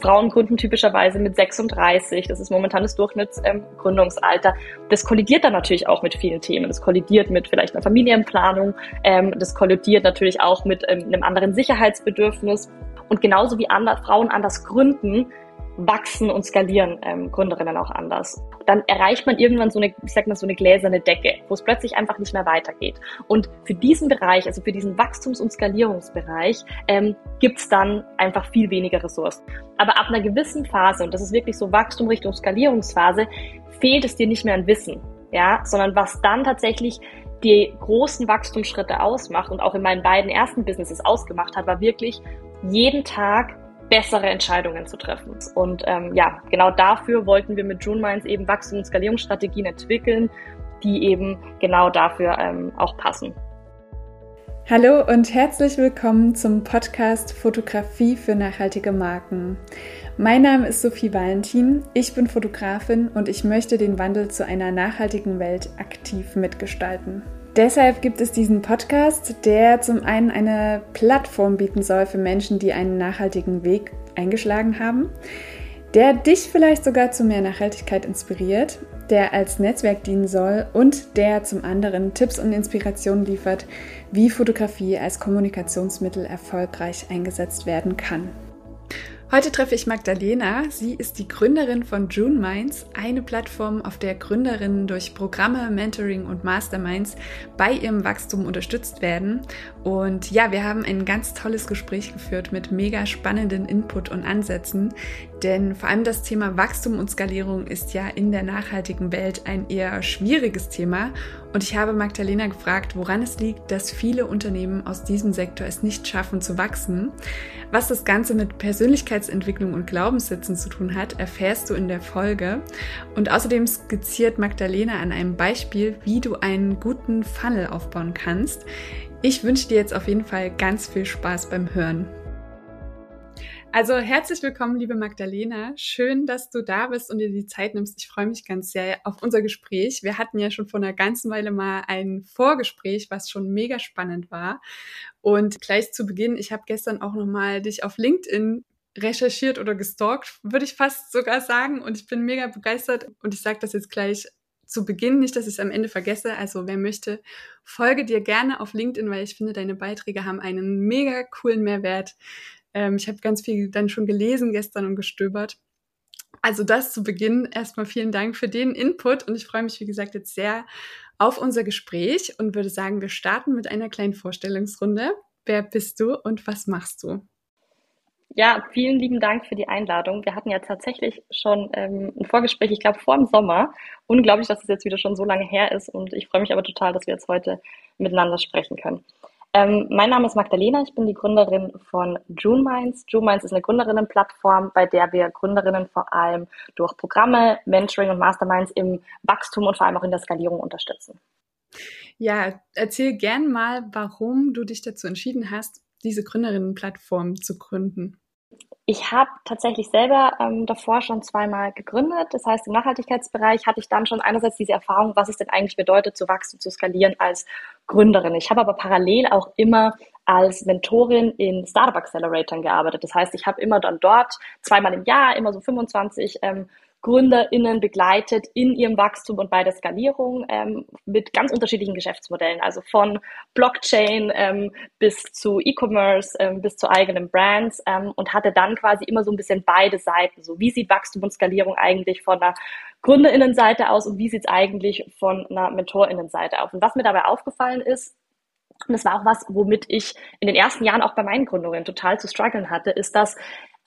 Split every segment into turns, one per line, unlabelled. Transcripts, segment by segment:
Frauen gründen typischerweise mit 36. Das ist momentan das Durchschnittsgründungsalter. Ähm, das kollidiert dann natürlich auch mit vielen Themen. Das kollidiert mit vielleicht einer Familienplanung. Ähm, das kollidiert natürlich auch mit ähm, einem anderen Sicherheitsbedürfnis. Und genauso wie andere, Frauen anders gründen, wachsen und skalieren ähm, Gründerinnen auch anders. Dann erreicht man irgendwann so eine, ich sag mal, so eine gläserne Decke, wo es plötzlich einfach nicht mehr weitergeht. Und für diesen Bereich, also für diesen Wachstums- und Skalierungsbereich, ähm, gibt's dann einfach viel weniger Ressourcen. Aber ab einer gewissen Phase, und das ist wirklich so Wachstum Richtung Skalierungsphase, fehlt es dir nicht mehr an Wissen, ja, sondern was dann tatsächlich die großen Wachstumsschritte ausmacht und auch in meinen beiden ersten Businesses ausgemacht hat, war wirklich jeden Tag bessere Entscheidungen zu treffen. Und ähm, ja, genau dafür wollten wir mit June Minds eben Wachstum- und Skalierungsstrategien entwickeln, die eben genau dafür ähm, auch passen.
Hallo und herzlich willkommen zum Podcast Fotografie für nachhaltige Marken. Mein Name ist Sophie Valentin, ich bin Fotografin und ich möchte den Wandel zu einer nachhaltigen Welt aktiv mitgestalten. Deshalb gibt es diesen Podcast, der zum einen eine Plattform bieten soll für Menschen, die einen nachhaltigen Weg eingeschlagen haben, der dich vielleicht sogar zu mehr Nachhaltigkeit inspiriert, der als Netzwerk dienen soll und der zum anderen Tipps und Inspirationen liefert, wie Fotografie als Kommunikationsmittel erfolgreich eingesetzt werden kann. Heute treffe ich Magdalena. Sie ist die Gründerin von June Minds, eine Plattform, auf der Gründerinnen durch Programme, Mentoring und Masterminds bei ihrem Wachstum unterstützt werden. Und ja, wir haben ein ganz tolles Gespräch geführt mit mega spannenden Input und Ansätzen, denn vor allem das Thema Wachstum und Skalierung ist ja in der nachhaltigen Welt ein eher schwieriges Thema. Und ich habe Magdalena gefragt, woran es liegt, dass viele Unternehmen aus diesem Sektor es nicht schaffen zu wachsen. Was das Ganze mit Persönlichkeitsentwicklung und Glaubenssätzen zu tun hat, erfährst du in der Folge. Und außerdem skizziert Magdalena an einem Beispiel, wie du einen guten Funnel aufbauen kannst. Ich wünsche dir jetzt auf jeden Fall ganz viel Spaß beim Hören. Also herzlich willkommen, liebe Magdalena. Schön, dass du da bist und dir die Zeit nimmst. Ich freue mich ganz sehr auf unser Gespräch. Wir hatten ja schon vor einer ganzen Weile mal ein Vorgespräch, was schon mega spannend war. Und gleich zu Beginn, ich habe gestern auch nochmal dich auf LinkedIn recherchiert oder gestalkt, würde ich fast sogar sagen. Und ich bin mega begeistert. Und ich sage das jetzt gleich zu Beginn, nicht, dass ich es am Ende vergesse. Also wer möchte, folge dir gerne auf LinkedIn, weil ich finde, deine Beiträge haben einen mega coolen Mehrwert. Ähm, ich habe ganz viel dann schon gelesen gestern und gestöbert. Also das zu Beginn erstmal vielen Dank für den Input und ich freue mich, wie gesagt, jetzt sehr auf unser Gespräch und würde sagen, wir starten mit einer kleinen Vorstellungsrunde. Wer bist du und was machst du?
Ja, vielen lieben Dank für die Einladung. Wir hatten ja tatsächlich schon ähm, ein Vorgespräch, ich glaube vor dem Sommer. Unglaublich, dass es jetzt wieder schon so lange her ist und ich freue mich aber total, dass wir jetzt heute miteinander sprechen können. Ähm, mein Name ist Magdalena, ich bin die Gründerin von June Minds. June Minds ist eine Gründerinnenplattform, bei der wir Gründerinnen vor allem durch Programme, Mentoring und Masterminds im Wachstum und vor allem auch in der Skalierung unterstützen.
Ja, erzähl gern mal, warum du dich dazu entschieden hast, diese Gründerinnenplattform zu gründen.
Ich habe tatsächlich selber ähm, davor schon zweimal gegründet. Das heißt, im Nachhaltigkeitsbereich hatte ich dann schon einerseits diese Erfahrung, was es denn eigentlich bedeutet, zu wachsen, zu skalieren als Gründerin. Ich habe aber parallel auch immer als Mentorin in Startup Acceleratoren gearbeitet. Das heißt, ich habe immer dann dort zweimal im Jahr, immer so 25 ähm, GründerInnen begleitet in ihrem Wachstum und bei der Skalierung ähm, mit ganz unterschiedlichen Geschäftsmodellen, also von Blockchain ähm, bis zu E-Commerce, ähm, bis zu eigenen Brands ähm, und hatte dann quasi immer so ein bisschen beide Seiten. So wie sieht Wachstum und Skalierung eigentlich von der GründerInnenseite aus und wie sieht es eigentlich von einer MentorInnenseite aus? Und was mir dabei aufgefallen ist, und das war auch was, womit ich in den ersten Jahren auch bei meinen Gründungen total zu strugglen hatte, ist, dass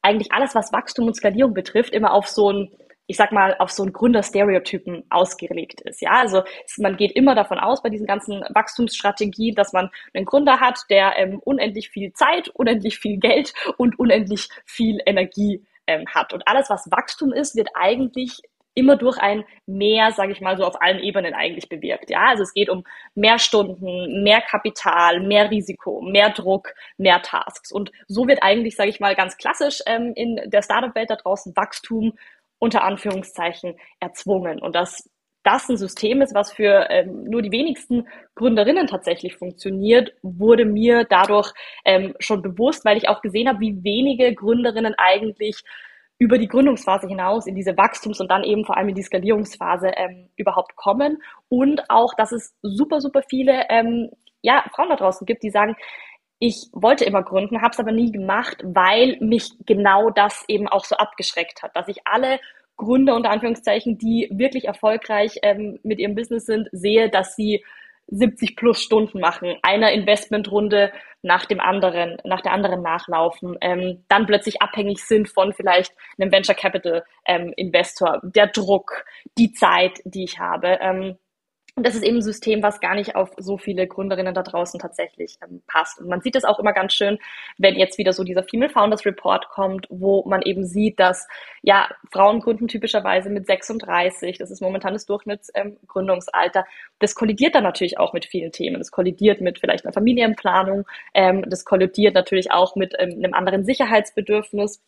eigentlich alles, was Wachstum und Skalierung betrifft, immer auf so ein ich sag mal, auf so einen Gründerstereotypen ausgelegt ist. Ja, also man geht immer davon aus bei diesen ganzen Wachstumsstrategien, dass man einen Gründer hat, der ähm, unendlich viel Zeit, unendlich viel Geld und unendlich viel Energie ähm, hat. Und alles, was Wachstum ist, wird eigentlich immer durch ein mehr, sage ich mal so, auf allen Ebenen eigentlich bewirkt. Ja, also es geht um mehr Stunden, mehr Kapital, mehr Risiko, mehr Druck, mehr Tasks. Und so wird eigentlich, sage ich mal, ganz klassisch ähm, in der Startup-Welt da draußen Wachstum unter Anführungszeichen erzwungen. Und dass das ein System ist, was für ähm, nur die wenigsten Gründerinnen tatsächlich funktioniert, wurde mir dadurch ähm, schon bewusst, weil ich auch gesehen habe, wie wenige Gründerinnen eigentlich über die Gründungsphase hinaus in diese Wachstums- und dann eben vor allem in die Skalierungsphase ähm, überhaupt kommen. Und auch, dass es super, super viele ähm, ja, Frauen da draußen gibt, die sagen, ich wollte immer gründen, habe es aber nie gemacht, weil mich genau das eben auch so abgeschreckt hat, dass ich alle Gründer unter Anführungszeichen, die wirklich erfolgreich ähm, mit ihrem Business sind, sehe, dass sie 70 plus Stunden machen, einer Investmentrunde nach dem anderen, nach der anderen nachlaufen, ähm, dann plötzlich abhängig sind von vielleicht einem Venture Capital ähm, Investor, der Druck, die Zeit, die ich habe. Ähm, und das ist eben ein System, was gar nicht auf so viele Gründerinnen da draußen tatsächlich ähm, passt. Und man sieht es auch immer ganz schön, wenn jetzt wieder so dieser Female Founders Report kommt, wo man eben sieht, dass ja Frauen gründen typischerweise mit 36, das ist momentan das Durchschnittsgründungsalter. Ähm, das kollidiert dann natürlich auch mit vielen Themen. Das kollidiert mit vielleicht einer Familienplanung, ähm, das kollidiert natürlich auch mit ähm, einem anderen Sicherheitsbedürfnis.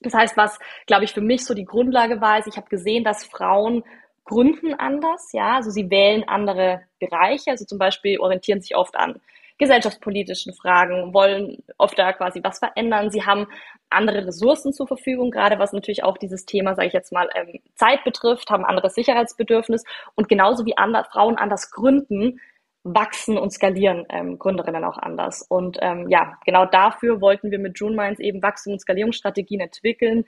Das heißt, was, glaube ich, für mich so die Grundlage war, ist, ich habe gesehen, dass Frauen gründen anders, ja, also sie wählen andere Bereiche, also zum Beispiel orientieren sich oft an gesellschaftspolitischen Fragen, wollen oft da quasi was verändern. Sie haben andere Ressourcen zur Verfügung, gerade was natürlich auch dieses Thema, sage ich jetzt mal, ähm, Zeit betrifft, haben anderes Sicherheitsbedürfnis und genauso wie andere, Frauen anders gründen, wachsen und skalieren ähm, Gründerinnen auch anders. Und ähm, ja, genau dafür wollten wir mit June Minds eben Wachstum- und Skalierungsstrategien entwickeln,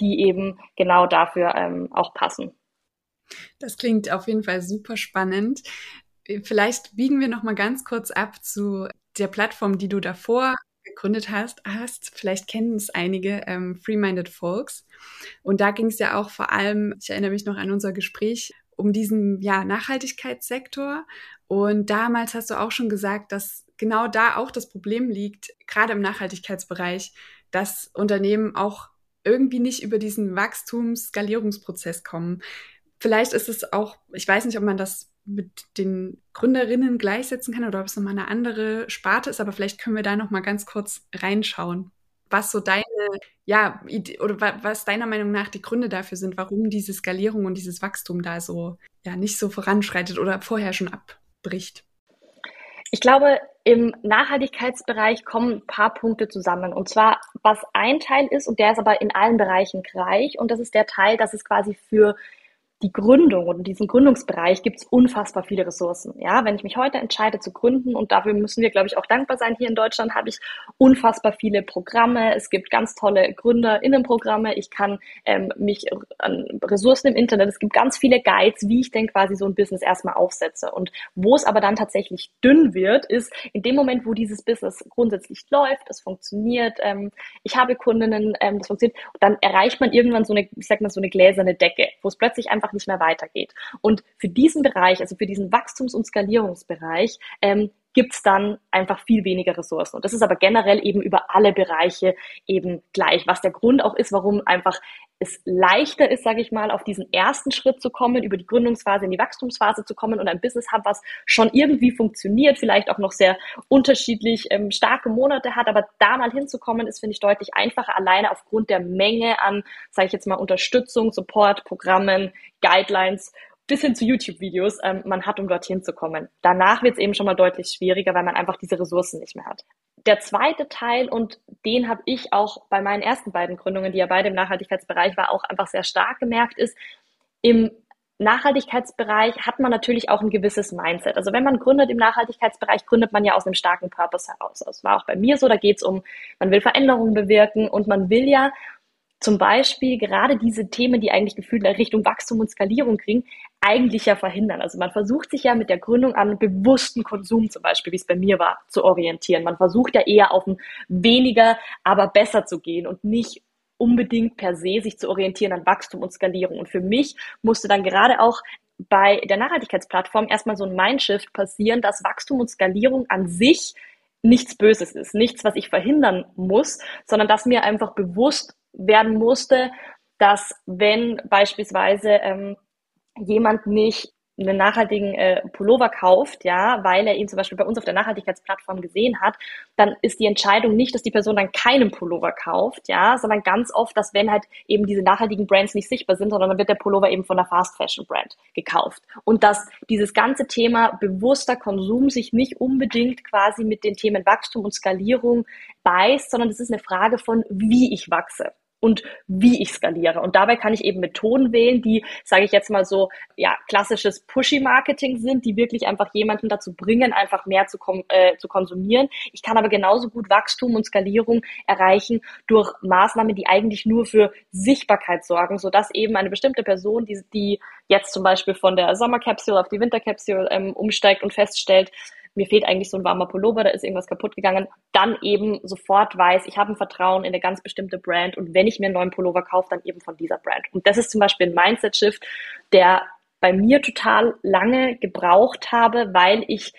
die eben genau dafür ähm, auch passen.
Das klingt auf jeden Fall super spannend. Vielleicht biegen wir noch mal ganz kurz ab zu der Plattform, die du davor gegründet hast. hast. Vielleicht kennen es einige, ähm, Free-Minded Folks. Und da ging es ja auch vor allem, ich erinnere mich noch an unser Gespräch, um diesen ja, Nachhaltigkeitssektor. Und damals hast du auch schon gesagt, dass genau da auch das Problem liegt, gerade im Nachhaltigkeitsbereich, dass Unternehmen auch irgendwie nicht über diesen Wachstums-Skalierungsprozess kommen. Vielleicht ist es auch, ich weiß nicht, ob man das mit den Gründerinnen gleichsetzen kann oder ob es nochmal eine andere Sparte ist, aber vielleicht können wir da nochmal ganz kurz reinschauen, was so deine, ja, oder was deiner Meinung nach die Gründe dafür sind, warum diese Skalierung und dieses Wachstum da so, ja, nicht so voranschreitet oder vorher schon abbricht.
Ich glaube, im Nachhaltigkeitsbereich kommen ein paar Punkte zusammen. Und zwar, was ein Teil ist, und der ist aber in allen Bereichen gleich, und das ist der Teil, dass es quasi für die Gründung und in diesem Gründungsbereich gibt es unfassbar viele Ressourcen. Ja, wenn ich mich heute entscheide zu gründen und dafür müssen wir, glaube ich, auch dankbar sein. Hier in Deutschland habe ich unfassbar viele Programme. Es gibt ganz tolle GründerInnenprogramme. Ich kann ähm, mich an Ressourcen im Internet. Es gibt ganz viele Guides, wie ich denn quasi so ein Business erstmal aufsetze. Und wo es aber dann tatsächlich dünn wird, ist in dem Moment, wo dieses Business grundsätzlich läuft, es funktioniert, ähm, ich habe Kundinnen, ähm, das funktioniert, dann erreicht man irgendwann so eine, ich sag mal, so eine gläserne Decke, wo es plötzlich einfach einfach nicht mehr weitergeht. Und für diesen Bereich, also für diesen Wachstums- und Skalierungsbereich, ähm, gibt es dann einfach viel weniger Ressourcen. Und das ist aber generell eben über alle Bereiche eben gleich, was der Grund auch ist, warum einfach es leichter ist, sage ich mal, auf diesen ersten Schritt zu kommen, über die Gründungsphase in die Wachstumsphase zu kommen und ein Business hat, was schon irgendwie funktioniert, vielleicht auch noch sehr unterschiedlich ähm, starke Monate hat, aber da mal hinzukommen, ist, finde ich, deutlich einfacher, alleine aufgrund der Menge an, sage ich jetzt mal, Unterstützung, Support, Programmen, Guidelines, bis hin zu YouTube-Videos ähm, man hat, um dorthin zu kommen. Danach wird es eben schon mal deutlich schwieriger, weil man einfach diese Ressourcen nicht mehr hat. Der zweite Teil, und den habe ich auch bei meinen ersten beiden Gründungen, die ja beide im Nachhaltigkeitsbereich war, auch einfach sehr stark gemerkt, ist, im Nachhaltigkeitsbereich hat man natürlich auch ein gewisses Mindset. Also wenn man gründet im Nachhaltigkeitsbereich, gründet man ja aus einem starken Purpose heraus. Das war auch bei mir so, da geht es um, man will Veränderungen bewirken und man will ja zum Beispiel gerade diese Themen, die eigentlich gefühlt in Richtung Wachstum und Skalierung kriegen, eigentlich ja verhindern. Also man versucht sich ja mit der Gründung an bewussten Konsum zum Beispiel, wie es bei mir war, zu orientieren. Man versucht ja eher auf ein weniger, aber besser zu gehen und nicht unbedingt per se sich zu orientieren an Wachstum und Skalierung. Und für mich musste dann gerade auch bei der Nachhaltigkeitsplattform erstmal so ein Mindshift passieren, dass Wachstum und Skalierung an sich nichts Böses ist, nichts, was ich verhindern muss, sondern dass mir einfach bewusst werden musste, dass wenn beispielsweise ähm, jemand nicht einen nachhaltigen äh, Pullover kauft, ja, weil er ihn zum Beispiel bei uns auf der Nachhaltigkeitsplattform gesehen hat, dann ist die Entscheidung nicht, dass die Person dann keinen Pullover kauft, ja, sondern ganz oft, dass wenn halt eben diese nachhaltigen Brands nicht sichtbar sind, sondern dann wird der Pullover eben von der Fast Fashion Brand gekauft. Und dass dieses ganze Thema bewusster Konsum sich nicht unbedingt quasi mit den Themen Wachstum und Skalierung beißt, sondern es ist eine Frage von, wie ich wachse. Und wie ich skaliere. Und dabei kann ich eben Methoden wählen, die, sage ich jetzt mal so, ja, klassisches Pushy-Marketing sind, die wirklich einfach jemanden dazu bringen, einfach mehr zu, äh, zu konsumieren. Ich kann aber genauso gut Wachstum und Skalierung erreichen durch Maßnahmen, die eigentlich nur für Sichtbarkeit sorgen, sodass eben eine bestimmte Person, die, die jetzt zum Beispiel von der Sommercapsule auf die Wintercapsule ähm, umsteigt und feststellt, mir fehlt eigentlich so ein warmer Pullover, da ist irgendwas kaputt gegangen, dann eben sofort weiß, ich habe ein Vertrauen in eine ganz bestimmte Brand und wenn ich mir einen neuen Pullover kaufe, dann eben von dieser Brand. Und das ist zum Beispiel ein Mindset-Shift, der bei mir total lange gebraucht habe, weil ich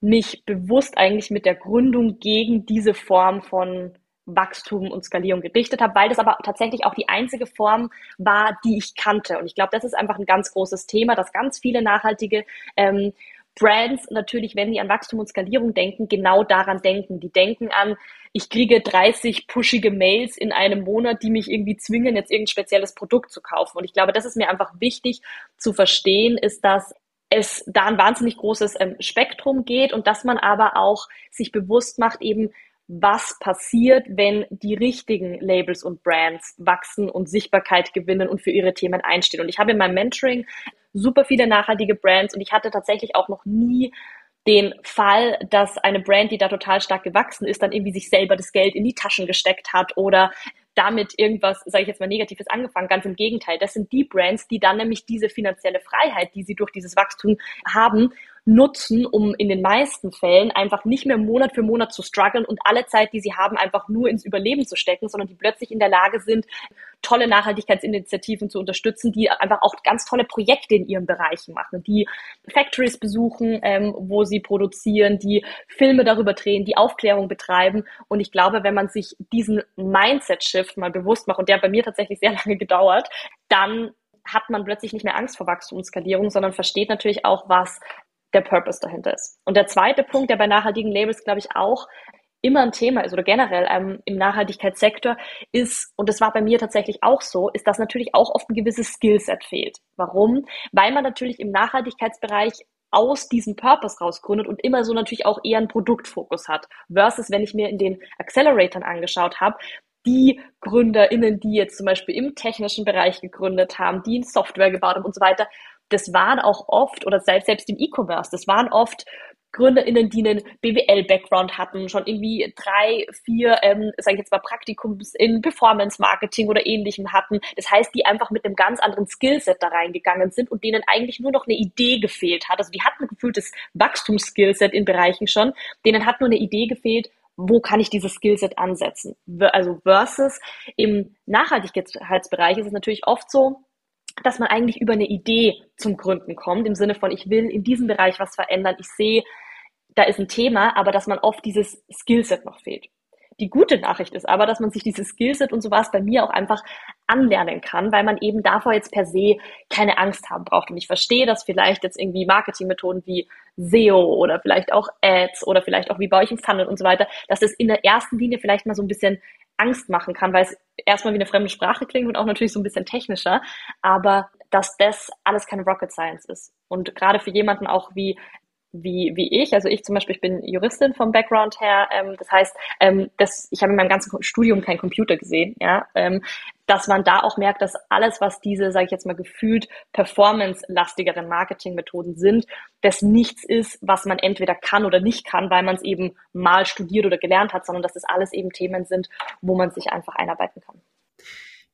mich bewusst eigentlich mit der Gründung gegen diese Form von Wachstum und Skalierung gerichtet habe, weil das aber tatsächlich auch die einzige Form war, die ich kannte. Und ich glaube, das ist einfach ein ganz großes Thema, dass ganz viele nachhaltige ähm, Brands natürlich, wenn die an Wachstum und Skalierung denken, genau daran denken. Die denken an, ich kriege 30 pushige Mails in einem Monat, die mich irgendwie zwingen, jetzt irgendein spezielles Produkt zu kaufen. Und ich glaube, das ist mir einfach wichtig zu verstehen, ist, dass es da ein wahnsinnig großes ähm, Spektrum geht und dass man aber auch sich bewusst macht, eben, was passiert, wenn die richtigen Labels und Brands wachsen und Sichtbarkeit gewinnen und für ihre Themen einstehen. Und ich habe in meinem Mentoring super viele nachhaltige Brands und ich hatte tatsächlich auch noch nie den Fall, dass eine Brand, die da total stark gewachsen ist, dann irgendwie sich selber das Geld in die Taschen gesteckt hat oder damit irgendwas, sage ich jetzt mal, Negatives angefangen. Ganz im Gegenteil. Das sind die Brands, die dann nämlich diese finanzielle Freiheit, die sie durch dieses Wachstum haben, nutzen, um in den meisten Fällen einfach nicht mehr Monat für Monat zu strugglen und alle Zeit, die sie haben, einfach nur ins Überleben zu stecken, sondern die plötzlich in der Lage sind, tolle Nachhaltigkeitsinitiativen zu unterstützen, die einfach auch ganz tolle Projekte in ihren Bereichen machen, die Factories besuchen, ähm, wo sie produzieren, die Filme darüber drehen, die Aufklärung betreiben. Und ich glaube, wenn man sich diesen Mindset-Shift mal bewusst macht, und der hat bei mir tatsächlich sehr lange gedauert, dann hat man plötzlich nicht mehr Angst vor Wachstumsskalierung, sondern versteht natürlich auch, was der Purpose dahinter ist. Und der zweite Punkt, der bei nachhaltigen Labels, glaube ich, auch immer ein Thema ist oder generell ähm, im Nachhaltigkeitssektor ist, und das war bei mir tatsächlich auch so, ist, dass natürlich auch oft ein gewisses Skillset fehlt. Warum? Weil man natürlich im Nachhaltigkeitsbereich aus diesem Purpose rausgründet und immer so natürlich auch eher einen Produktfokus hat. Versus, wenn ich mir in den Acceleratoren angeschaut habe, die GründerInnen, die jetzt zum Beispiel im technischen Bereich gegründet haben, die in Software gebaut haben und so weiter, das waren auch oft, oder selbst im E-Commerce, das waren oft GründerInnen, die einen BWL-Background hatten, schon irgendwie drei, vier, ähm, sage ich jetzt mal, Praktikums in Performance-Marketing oder ähnlichem hatten. Das heißt, die einfach mit einem ganz anderen Skillset da reingegangen sind und denen eigentlich nur noch eine Idee gefehlt hat. Also die hatten ein gefühltes Wachstumsskillset in Bereichen schon, denen hat nur eine Idee gefehlt, wo kann ich dieses Skillset ansetzen? Also versus im Nachhaltigkeitsbereich ist es natürlich oft so, dass man eigentlich über eine Idee zum Gründen kommt, im Sinne von, ich will in diesem Bereich was verändern, ich sehe, da ist ein Thema, aber dass man oft dieses Skillset noch fehlt. Die gute Nachricht ist aber, dass man sich dieses Skillset und sowas bei mir auch einfach anlernen kann, weil man eben davor jetzt per se keine Angst haben braucht. Und ich verstehe, dass vielleicht jetzt irgendwie Marketingmethoden wie SEO oder vielleicht auch Ads oder vielleicht auch wie baue ich ein Funnel und so weiter, dass das in der ersten Linie vielleicht mal so ein bisschen Angst machen kann, weil es erstmal wie eine fremde Sprache klingt und auch natürlich so ein bisschen technischer, aber dass das alles keine Rocket Science ist. Und gerade für jemanden auch wie wie, wie ich, also ich zum Beispiel, ich bin Juristin vom Background her, ähm, das heißt, ähm, das, ich habe in meinem ganzen Studium keinen Computer gesehen, ja, ähm, dass man da auch merkt, dass alles, was diese, sage ich jetzt mal gefühlt, performance-lastigeren Marketingmethoden sind, das nichts ist, was man entweder kann oder nicht kann, weil man es eben mal studiert oder gelernt hat, sondern dass das alles eben Themen sind, wo man sich einfach einarbeiten kann.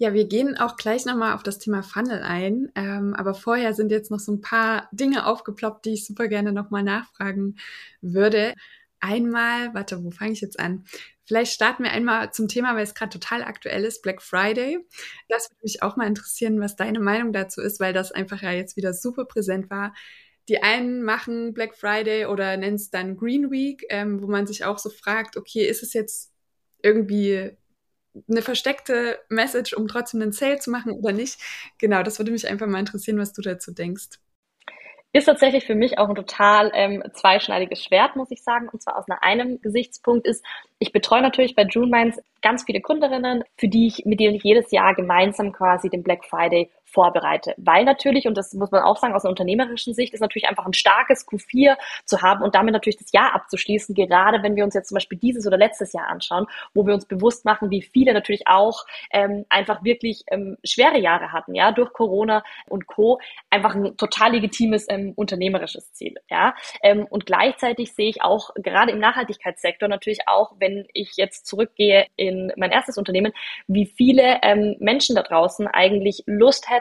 Ja, wir gehen auch gleich nochmal auf das Thema Funnel ein. Ähm, aber vorher sind jetzt noch so ein paar Dinge aufgeploppt, die ich super gerne nochmal nachfragen würde. Einmal, warte, wo fange ich jetzt an? Vielleicht starten wir einmal zum Thema, weil es gerade total aktuell ist, Black Friday. Das würde mich auch mal interessieren, was deine Meinung dazu ist, weil das einfach ja jetzt wieder super präsent war. Die einen machen Black Friday oder nennen es dann Green Week, ähm, wo man sich auch so fragt, okay, ist es jetzt irgendwie eine versteckte Message, um trotzdem einen Sale zu machen oder nicht? Genau, das würde mich einfach mal interessieren, was du dazu denkst.
Ist tatsächlich für mich auch ein total ähm, zweischneidiges Schwert, muss ich sagen. Und zwar aus einem Gesichtspunkt ist, ich betreue natürlich bei June Minds ganz viele Gründerinnen, für die ich, mit denen ich jedes Jahr gemeinsam quasi den Black Friday vorbereite. Weil natürlich, und das muss man auch sagen, aus einer unternehmerischen Sicht, ist natürlich einfach ein starkes Q4 zu haben und damit natürlich das Jahr abzuschließen, gerade wenn wir uns jetzt zum Beispiel dieses oder letztes Jahr anschauen, wo wir uns bewusst machen, wie viele natürlich auch ähm, einfach wirklich ähm, schwere Jahre hatten, ja, durch Corona und Co. Einfach ein total legitimes ähm, unternehmerisches Ziel, ja. Ähm, und gleichzeitig sehe ich auch gerade im Nachhaltigkeitssektor natürlich auch, wenn ich jetzt zurückgehe in mein erstes Unternehmen, wie viele ähm, Menschen da draußen eigentlich Lust hätten,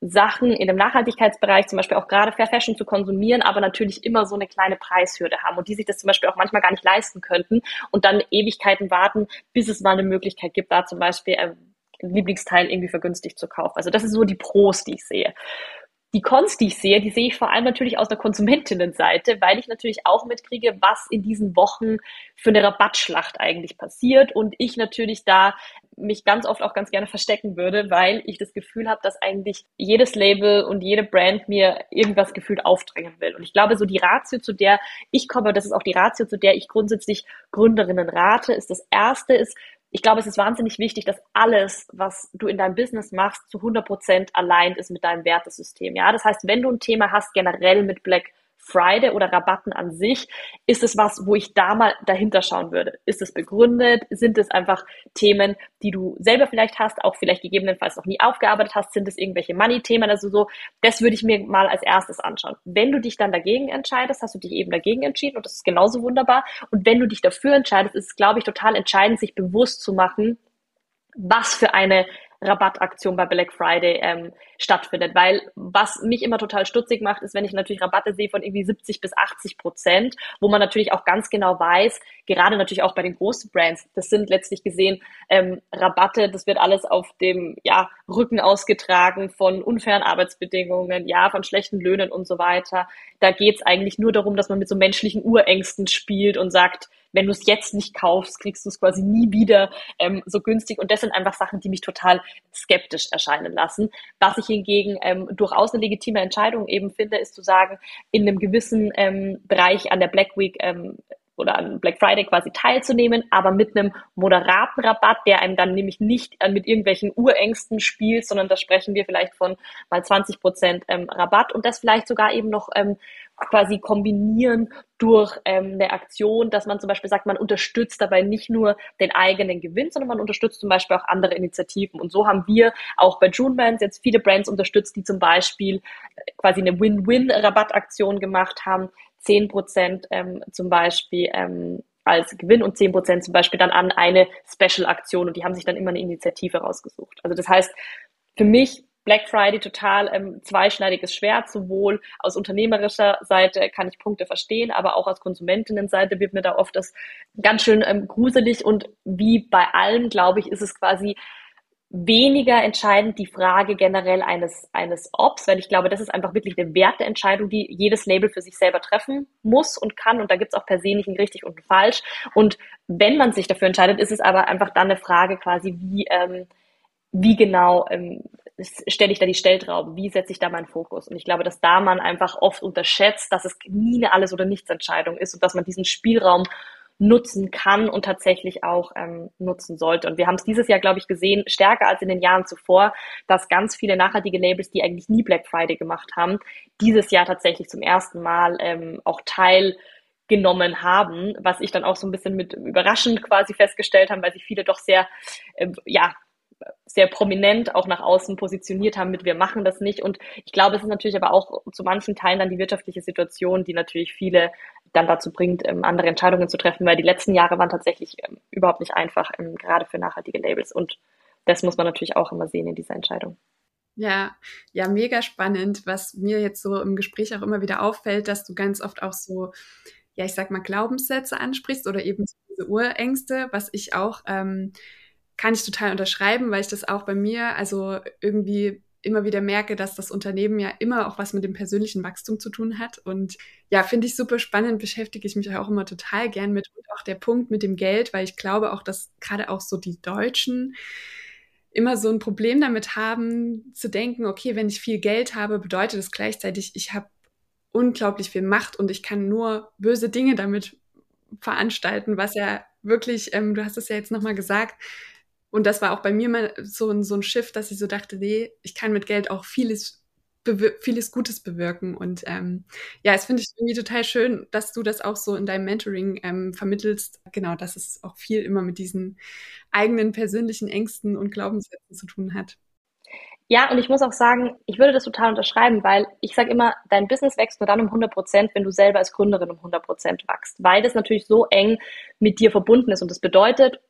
Sachen in dem Nachhaltigkeitsbereich, zum Beispiel auch gerade Fair Fashion zu konsumieren, aber natürlich immer so eine kleine Preishürde haben und die sich das zum Beispiel auch manchmal gar nicht leisten könnten und dann Ewigkeiten warten, bis es mal eine Möglichkeit gibt, da zum Beispiel ein Lieblingsteil irgendwie vergünstigt zu kaufen. Also das ist so die Pros, die ich sehe die Cons, die ich sehe, die sehe ich vor allem natürlich aus der Konsumentinnenseite, weil ich natürlich auch mitkriege, was in diesen Wochen für eine Rabattschlacht eigentlich passiert und ich natürlich da mich ganz oft auch ganz gerne verstecken würde, weil ich das Gefühl habe, dass eigentlich jedes Label und jede Brand mir irgendwas gefühlt aufdrängen will. Und ich glaube, so die Ratio, zu der ich komme, das ist auch die Ratio, zu der ich grundsätzlich Gründerinnen rate, ist das erste ist, ich glaube, es ist wahnsinnig wichtig, dass alles, was du in deinem Business machst, zu 100 Prozent allein ist mit deinem Wertesystem. Ja, das heißt, wenn du ein Thema hast, generell mit Black Friday oder Rabatten an sich, ist es was, wo ich da mal dahinter schauen würde. Ist es begründet? Sind es einfach Themen, die du selber vielleicht hast, auch vielleicht gegebenenfalls noch nie aufgearbeitet hast? Sind es irgendwelche Money-Themen? Also so, das würde ich mir mal als erstes anschauen. Wenn du dich dann dagegen entscheidest, hast du dich eben dagegen entschieden und das ist genauso wunderbar. Und wenn du dich dafür entscheidest, ist es, glaube ich, total entscheidend, sich bewusst zu machen, was für eine Rabattaktion bei Black Friday ähm, stattfindet. Weil was mich immer total stutzig macht, ist, wenn ich natürlich Rabatte sehe von irgendwie 70 bis 80 Prozent, wo man natürlich auch ganz genau weiß, gerade natürlich auch bei den großen Brands, das sind letztlich gesehen ähm, Rabatte, das wird alles auf dem ja, Rücken ausgetragen von unfairen Arbeitsbedingungen, ja, von schlechten Löhnen und so weiter. Da geht's eigentlich nur darum, dass man mit so menschlichen Urängsten spielt und sagt, wenn du es jetzt nicht kaufst, kriegst du es quasi nie wieder ähm, so günstig. Und das sind einfach Sachen, die mich total skeptisch erscheinen lassen. Was ich hingegen ähm, durchaus eine legitime Entscheidung eben finde, ist zu sagen, in einem gewissen ähm, Bereich an der Black Week ähm, oder an Black Friday quasi teilzunehmen, aber mit einem moderaten Rabatt, der einem dann nämlich nicht äh, mit irgendwelchen Urängsten spielt, sondern da sprechen wir vielleicht von mal 20 Prozent ähm, Rabatt und das vielleicht sogar eben noch ähm, quasi kombinieren durch ähm, eine Aktion, dass man zum Beispiel sagt, man unterstützt dabei nicht nur den eigenen Gewinn, sondern man unterstützt zum Beispiel auch andere Initiativen. Und so haben wir auch bei June Brands jetzt viele Brands unterstützt, die zum Beispiel äh, quasi eine Win-Win-Rabattaktion gemacht haben, zehn Prozent ähm, zum Beispiel ähm, als Gewinn und zehn Prozent zum Beispiel dann an eine Special-Aktion und die haben sich dann immer eine Initiative rausgesucht. Also das heißt, für mich Black Friday total ähm, zweischneidiges Schwert. Sowohl aus unternehmerischer Seite kann ich Punkte verstehen, aber auch aus Konsumentinnenseite wird mir da oft das ganz schön ähm, gruselig. Und wie bei allem, glaube ich, ist es quasi weniger entscheidend die Frage generell eines, eines Ops, weil ich glaube, das ist einfach wirklich eine Werteentscheidung, die jedes Label für sich selber treffen muss und kann. Und da gibt es auch per se nicht ein richtig und ein falsch. Und wenn man sich dafür entscheidet, ist es aber einfach dann eine Frage quasi, wie, ähm, wie genau ähm, stelle ich da die Stelltrauben, wie setze ich da meinen Fokus? Und ich glaube, dass da man einfach oft unterschätzt, dass es nie eine Alles- oder Nichts-Entscheidung ist und dass man diesen Spielraum nutzen kann und tatsächlich auch ähm, nutzen sollte. Und wir haben es dieses Jahr, glaube ich, gesehen, stärker als in den Jahren zuvor, dass ganz viele nachhaltige Labels, die eigentlich nie Black Friday gemacht haben, dieses Jahr tatsächlich zum ersten Mal ähm, auch Teil genommen haben, was ich dann auch so ein bisschen mit überraschend quasi festgestellt habe, weil sich viele doch sehr, äh, ja, sehr prominent auch nach außen positioniert haben mit wir machen das nicht. Und ich glaube, es ist natürlich aber auch zu manchen Teilen dann die wirtschaftliche Situation, die natürlich viele dann dazu bringt, ähm, andere Entscheidungen zu treffen, weil die letzten Jahre waren tatsächlich ähm, überhaupt nicht einfach, ähm, gerade für nachhaltige Labels. Und das muss man natürlich auch immer sehen in dieser Entscheidung.
Ja, ja, mega spannend, was mir jetzt so im Gespräch auch immer wieder auffällt, dass du ganz oft auch so, ja, ich sag mal, Glaubenssätze ansprichst oder eben diese Urängste, was ich auch ähm, kann ich total unterschreiben, weil ich das auch bei mir, also irgendwie immer wieder merke, dass das Unternehmen ja immer auch was mit dem persönlichen Wachstum zu tun hat. Und ja, finde ich super spannend, beschäftige ich mich auch immer total gern mit. Und auch der Punkt mit dem Geld, weil ich glaube auch, dass gerade auch so die Deutschen immer so ein Problem damit haben, zu denken, okay, wenn ich viel Geld habe, bedeutet das gleichzeitig, ich habe unglaublich viel Macht und ich kann nur böse Dinge damit veranstalten, was ja wirklich, ähm, du hast es ja jetzt nochmal gesagt, Und das war auch bei mir mal so ein, so ein Shift, dass ich so dachte, nee, ich kann mit Geld auch vieles vieles Gutes bewirken. Und ähm, ja, es finde ich irgendwie total schön, dass du das auch so in deinem Mentoring ähm, vermittelst. Genau, dass es auch viel immer mit diesen eigenen persönlichen Ängsten und Glaubenssätzen zu tun hat.
Ja, und ich muss auch sagen, ich würde das total unterschreiben, weil ich sage immer, dein Business wächst nur dann um 100 Prozent, wenn du selber als Gründerin um 100 Prozent wachst, weil das natürlich so eng mit dir verbunden ist. Und das bedeutet,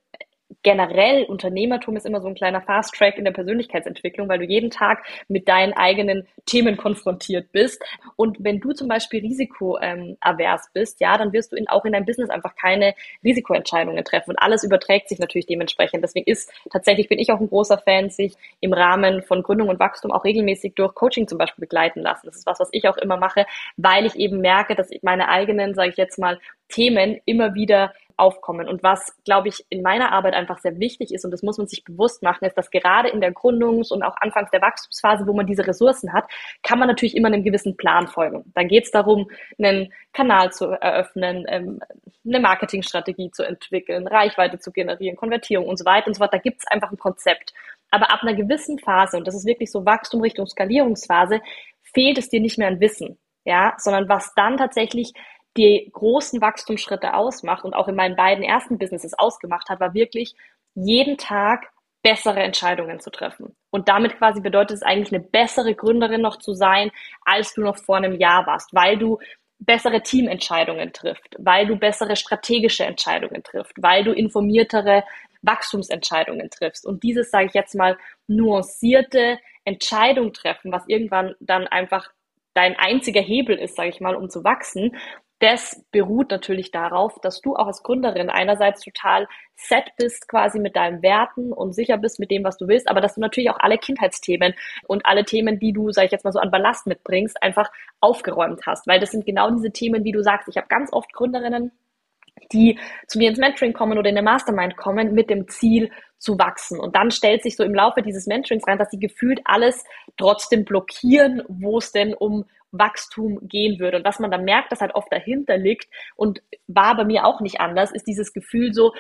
generell Unternehmertum ist immer so ein kleiner Fast Track in der Persönlichkeitsentwicklung, weil du jeden Tag mit deinen eigenen Themen konfrontiert bist. Und wenn du zum Beispiel risikoavers ähm, bist, ja, dann wirst du in, auch in deinem Business einfach keine Risikoentscheidungen treffen. Und alles überträgt sich natürlich dementsprechend. Deswegen ist tatsächlich bin ich auch ein großer Fan, sich im Rahmen von Gründung und Wachstum auch regelmäßig durch Coaching zum Beispiel begleiten lassen. Das ist was, was ich auch immer mache, weil ich eben merke, dass ich meine eigenen, sage ich jetzt mal, Themen immer wieder aufkommen. Und was, glaube ich, in meiner Arbeit einfach sehr wichtig ist, und das muss man sich bewusst machen, ist, dass gerade in der Gründungs- und auch anfangs der Wachstumsphase, wo man diese Ressourcen hat, kann man natürlich immer einem gewissen Plan folgen. Dann geht es darum, einen Kanal zu eröffnen, ähm, eine Marketingstrategie zu entwickeln, Reichweite zu generieren, Konvertierung und so weiter und so fort. Da gibt es einfach ein Konzept. Aber ab einer gewissen Phase, und das ist wirklich so Wachstum Richtung Skalierungsphase, fehlt es dir nicht mehr an Wissen, ja, sondern was dann tatsächlich die großen Wachstumsschritte ausmacht und auch in meinen beiden ersten Businesses ausgemacht hat, war wirklich jeden Tag bessere Entscheidungen zu treffen. Und damit quasi bedeutet es eigentlich eine bessere Gründerin noch zu sein, als du noch vor einem Jahr warst, weil du bessere Teamentscheidungen trifft, weil du bessere strategische Entscheidungen trifft, weil du informiertere Wachstumsentscheidungen triffst. Und dieses, sage ich jetzt mal, nuancierte Entscheidung treffen, was irgendwann dann einfach dein einziger Hebel ist, sage ich mal, um zu wachsen, das beruht natürlich darauf, dass du auch als Gründerin einerseits total set bist quasi mit deinen Werten und sicher bist mit dem, was du willst, aber dass du natürlich auch alle Kindheitsthemen und alle Themen, die du, sag ich jetzt mal so an Ballast mitbringst, einfach aufgeräumt hast, weil das sind genau diese Themen, wie du sagst. Ich habe ganz oft Gründerinnen, die zu mir ins Mentoring kommen oder in der Mastermind kommen mit dem Ziel zu wachsen. Und dann stellt sich so im Laufe dieses Mentorings rein, dass sie gefühlt alles trotzdem blockieren, wo es denn um Wachstum gehen würde. Und was man dann merkt, dass halt oft dahinter liegt und war bei mir auch nicht anders, ist dieses Gefühl so,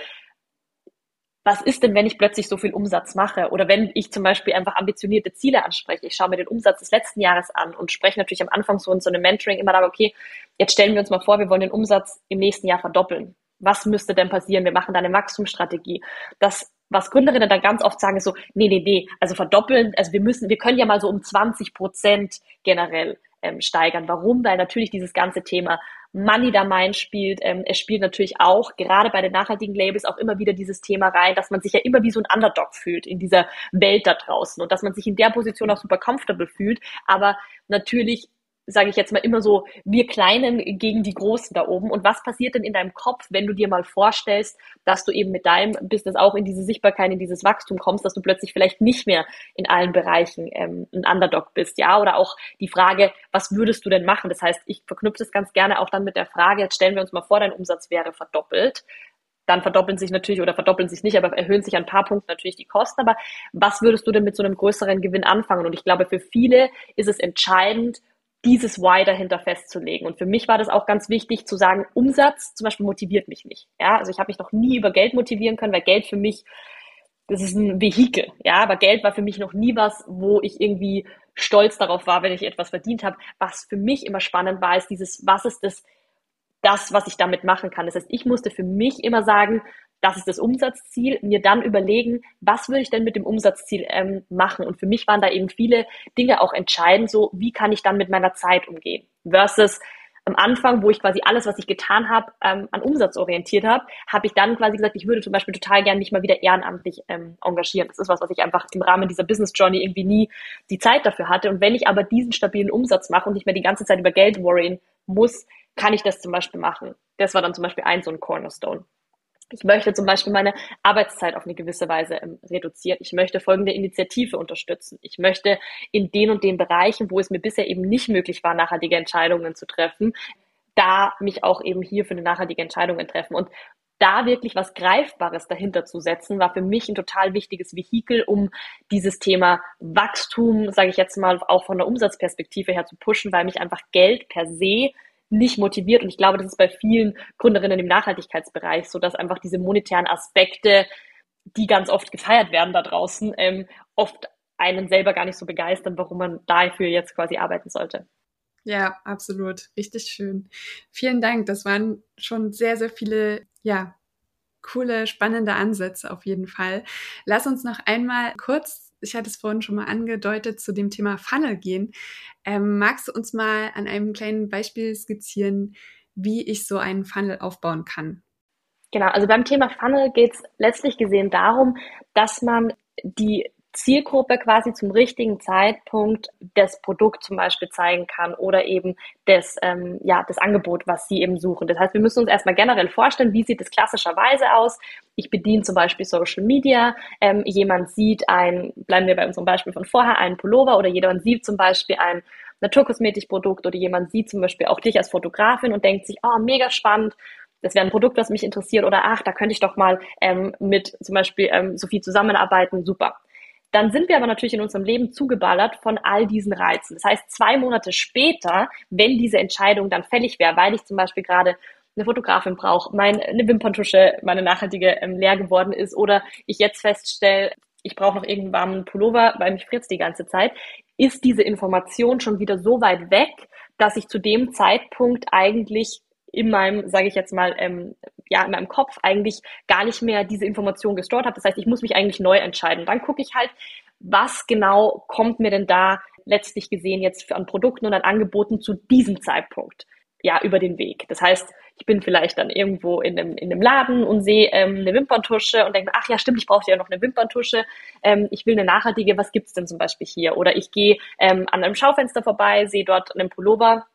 was ist denn, wenn ich plötzlich so viel Umsatz mache? Oder wenn ich zum Beispiel einfach ambitionierte Ziele anspreche. Ich schaue mir den Umsatz des letzten Jahres an und spreche natürlich am Anfang so in so einem Mentoring immer darüber, okay, jetzt stellen wir uns mal vor, wir wollen den Umsatz im nächsten Jahr verdoppeln. Was müsste denn passieren? Wir machen da eine Wachstumsstrategie. Das was Gründerinnen dann ganz oft sagen, ist so, nee, nee, nee, also verdoppeln, also wir müssen, wir können ja mal so um 20 Prozent generell ähm, steigern. Warum? Weil natürlich dieses ganze Thema Money da mein spielt. Ähm, es spielt natürlich auch gerade bei den nachhaltigen Labels auch immer wieder dieses Thema rein, dass man sich ja immer wie so ein Underdog fühlt in dieser Welt da draußen und dass man sich in der Position auch super comfortable fühlt. Aber natürlich sage ich jetzt mal immer so, wir Kleinen gegen die Großen da oben. Und was passiert denn in deinem Kopf, wenn du dir mal vorstellst, dass du eben mit deinem Business auch in diese Sichtbarkeit, in dieses Wachstum kommst, dass du plötzlich vielleicht nicht mehr in allen Bereichen ähm, ein Underdog bist, ja? Oder auch die Frage, was würdest du denn machen? Das heißt, ich verknüpfe das ganz gerne auch dann mit der Frage, jetzt stellen wir uns mal vor, dein Umsatz wäre verdoppelt dann verdoppeln sich natürlich oder verdoppeln sich nicht, aber erhöhen sich an ein paar Punkten natürlich die Kosten. Aber was würdest du denn mit so einem größeren Gewinn anfangen? Und ich glaube, für viele ist es entscheidend, dieses Why dahinter festzulegen. Und für mich war das auch ganz wichtig zu sagen, Umsatz zum Beispiel motiviert mich nicht. Ja, also ich habe mich noch nie über Geld motivieren können, weil Geld für mich, das ist ein Vehikel. Ja, aber Geld war für mich noch nie was, wo ich irgendwie stolz darauf war, wenn ich etwas verdient habe. Was für mich immer spannend war, ist dieses, was ist das, das, was ich damit machen kann. Das heißt, ich musste für mich immer sagen, das ist das Umsatzziel, mir dann überlegen, was will ich denn mit dem Umsatzziel ähm, machen? Und für mich waren da eben viele Dinge auch entscheidend, so wie kann ich dann mit meiner Zeit umgehen? Versus am Anfang, wo ich quasi alles, was ich getan habe, ähm, an Umsatz orientiert habe, habe ich dann quasi gesagt, ich würde zum Beispiel total gerne mich mal wieder ehrenamtlich ähm, engagieren. Das ist was, was ich einfach im Rahmen dieser Business Journey irgendwie nie die Zeit dafür hatte. Und wenn ich aber diesen stabilen Umsatz mache und nicht mehr die ganze Zeit über Geld worryen muss, kann ich das zum Beispiel machen. Das war dann zum Beispiel ein so ein Cornerstone. Ich möchte zum Beispiel meine Arbeitszeit auf eine gewisse Weise ähm, reduzieren. Ich möchte folgende Initiative unterstützen. Ich möchte in den und den Bereichen, wo es mir bisher eben nicht möglich war, nachhaltige Entscheidungen zu treffen, da mich auch eben hier für eine nachhaltige Entscheidungen treffen. Und da wirklich was Greifbares dahinter zu setzen, war für mich ein total wichtiges Vehikel, um dieses Thema Wachstum, sage ich jetzt mal, auch von der Umsatzperspektive her zu pushen, weil mich einfach Geld per se nicht motiviert. Und ich glaube, das ist bei vielen Gründerinnen im Nachhaltigkeitsbereich so, dass einfach diese monetären Aspekte die ganz oft gefeiert werden da draußen, ähm, oft einen selber gar nicht so begeistern, warum man dafür jetzt quasi arbeiten sollte.
Ja, absolut. Richtig schön. Vielen Dank. Das waren schon sehr, sehr viele, ja, coole, spannende Ansätze auf jeden Fall. Lass uns noch einmal kurz, ich hatte es vorhin schon mal angedeutet, zu dem Thema Funnel gehen. Ähm, magst du uns mal an einem kleinen Beispiel skizzieren, wie ich so einen Funnel aufbauen kann?
Genau, also beim Thema Funnel geht es letztlich gesehen darum, dass man die Zielgruppe quasi zum richtigen Zeitpunkt das Produkt zum Beispiel zeigen kann oder eben das, ähm, ja, das Angebot, was sie eben suchen. Das heißt, wir müssen uns erstmal generell vorstellen, wie sieht es klassischerweise aus. Ich bediene zum Beispiel Social Media. Ähm, jemand sieht ein, bleiben wir bei unserem Beispiel von vorher, einen Pullover oder jemand sieht zum Beispiel ein Naturkosmetikprodukt oder jemand sieht zum Beispiel auch dich als Fotografin und denkt sich, oh, mega spannend, das wäre ein Produkt, was mich interessiert oder ach, da könnte ich doch mal ähm, mit zum Beispiel ähm, Sophie zusammenarbeiten, super. Dann sind wir aber natürlich in unserem Leben zugeballert von all diesen Reizen. Das heißt, zwei Monate später, wenn diese Entscheidung dann fällig wäre, weil ich zum Beispiel gerade eine Fotografin brauche, meine eine Wimperntusche, meine nachhaltige ähm, leer geworden ist oder ich jetzt feststelle, ich brauche noch irgendeinen warmen Pullover, weil mich fritzt die ganze Zeit, ist diese Information schon wieder so weit weg, dass ich zu dem Zeitpunkt eigentlich in meinem, sage ich jetzt mal, ähm, ja, in meinem Kopf eigentlich gar nicht mehr diese Information gestort habe. Das heißt, ich muss mich eigentlich neu entscheiden. Dann gucke ich halt, was genau kommt mir denn da letztlich gesehen jetzt an Produkten und an Angeboten zu diesem Zeitpunkt ja über den Weg. Das heißt, ich bin vielleicht dann irgendwo in einem, in einem Laden und sehe ähm, eine Wimperntusche und denke, ach ja, stimmt, ich brauche ja noch eine Wimperntusche. Ähm, ich will eine nachhaltige, was gibt's denn zum Beispiel hier? Oder ich gehe ähm, an einem Schaufenster vorbei, sehe dort einen Pullover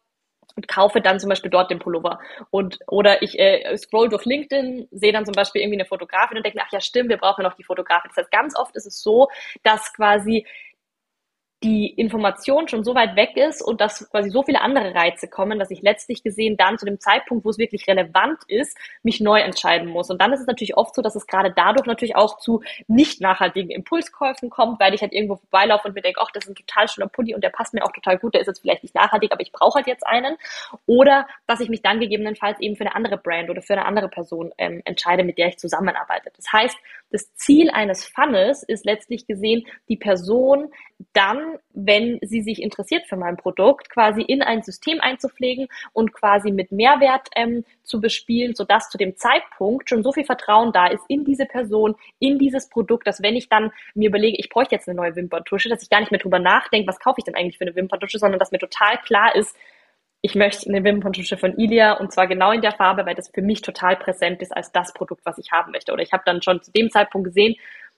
und kaufe dann zum Beispiel dort den Pullover. Und, oder ich äh, scroll durch LinkedIn, sehe dann zum Beispiel irgendwie eine Fotografin und denke, ach ja, stimmt, wir brauchen noch die Fotografin. Das heißt, ganz oft ist es so, dass quasi die Information schon so weit weg ist und dass quasi so viele andere Reize kommen, dass ich letztlich gesehen dann zu dem Zeitpunkt, wo es wirklich relevant ist, mich neu entscheiden muss. Und dann ist es natürlich oft so, dass es gerade dadurch natürlich auch zu nicht nachhaltigen Impulskäufen kommt, weil ich halt irgendwo vorbeilaufe und mir denke, ach, das ist ein total schöner Pulli und der passt mir auch total gut, der ist jetzt vielleicht nicht nachhaltig, aber ich brauche halt jetzt einen. Oder dass ich mich dann gegebenenfalls eben für eine andere Brand oder für eine andere Person ähm, entscheide, mit der ich zusammenarbeite. Das heißt, das Ziel eines Funnels ist letztlich gesehen, die Person dann, wenn sie sich interessiert für mein Produkt, quasi in ein System einzupflegen und quasi mit Mehrwert ähm, zu bespielen, sodass zu dem Zeitpunkt schon so viel Vertrauen da ist in diese Person, in dieses Produkt, dass wenn ich dann mir überlege, ich bräuchte jetzt eine neue Wimperntusche, dass ich gar nicht mehr drüber nachdenke, was kaufe ich denn eigentlich für eine Wimperntusche, sondern dass mir total klar ist, ich möchte eine Wimperntusche von Ilia und zwar genau in der Farbe, weil das für mich total präsent ist als das Produkt, was ich haben möchte. Oder ich habe dann schon zu dem Zeitpunkt gesehen,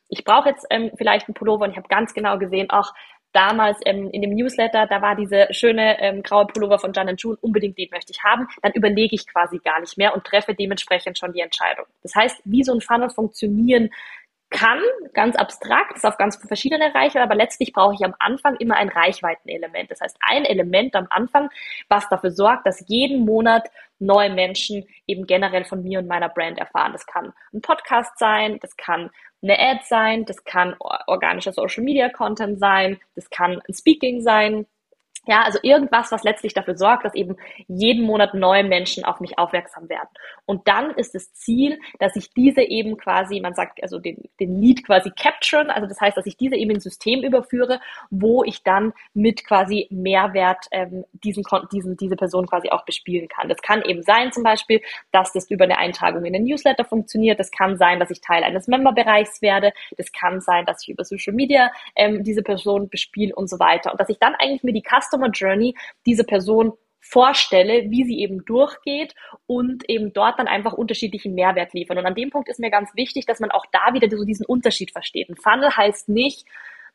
ich brauche jetzt ähm, vielleicht einen Pullover und ich habe ganz genau gesehen, ach, damals ähm, in dem Newsletter, da war diese schöne ähm, graue Pullover von Jan June, unbedingt den möchte ich haben, dann überlege ich quasi gar nicht mehr und treffe dementsprechend schon die Entscheidung. Das heißt, wie so ein Funnel funktionieren kann, ganz abstrakt, ist auf ganz verschiedene Reichweite, aber letztlich brauche ich am Anfang immer ein Reichweitenelement. Das heißt, ein Element am Anfang, was dafür sorgt, dass jeden Monat neue Menschen eben generell von mir und meiner Brand erfahren. Das kann ein Podcast sein, das kann eine Ad sein, das kann organischer Social Media Content sein, das kann ein Speaking sein, ja, also irgendwas, was letztlich dafür sorgt, dass eben jeden Monat neue Menschen auf mich aufmerksam werden. Und dann ist das Ziel, dass ich diese eben quasi, man sagt, also den, den Lead quasi capturen, also das heißt, dass ich diese eben ins System überführe, wo ich dann mit quasi Mehrwert ähm, diesen, diesen, diese Person quasi auch bespielen kann. Das kann eben sein zum Beispiel, dass das über eine Eintragung in den Newsletter funktioniert. Das kann sein, dass ich Teil eines Memberbereichs werde. Das kann sein, dass ich über Social Media ähm, diese Person bespiele und so weiter. Und dass ich dann eigentlich mir die Custom Customer Journey diese Person vorstelle, wie sie eben durchgeht und eben dort dann einfach unterschiedlichen Mehrwert liefern. Und an dem Punkt ist mir ganz wichtig, dass man auch da wieder so diesen Unterschied versteht. Ein Funnel heißt nicht,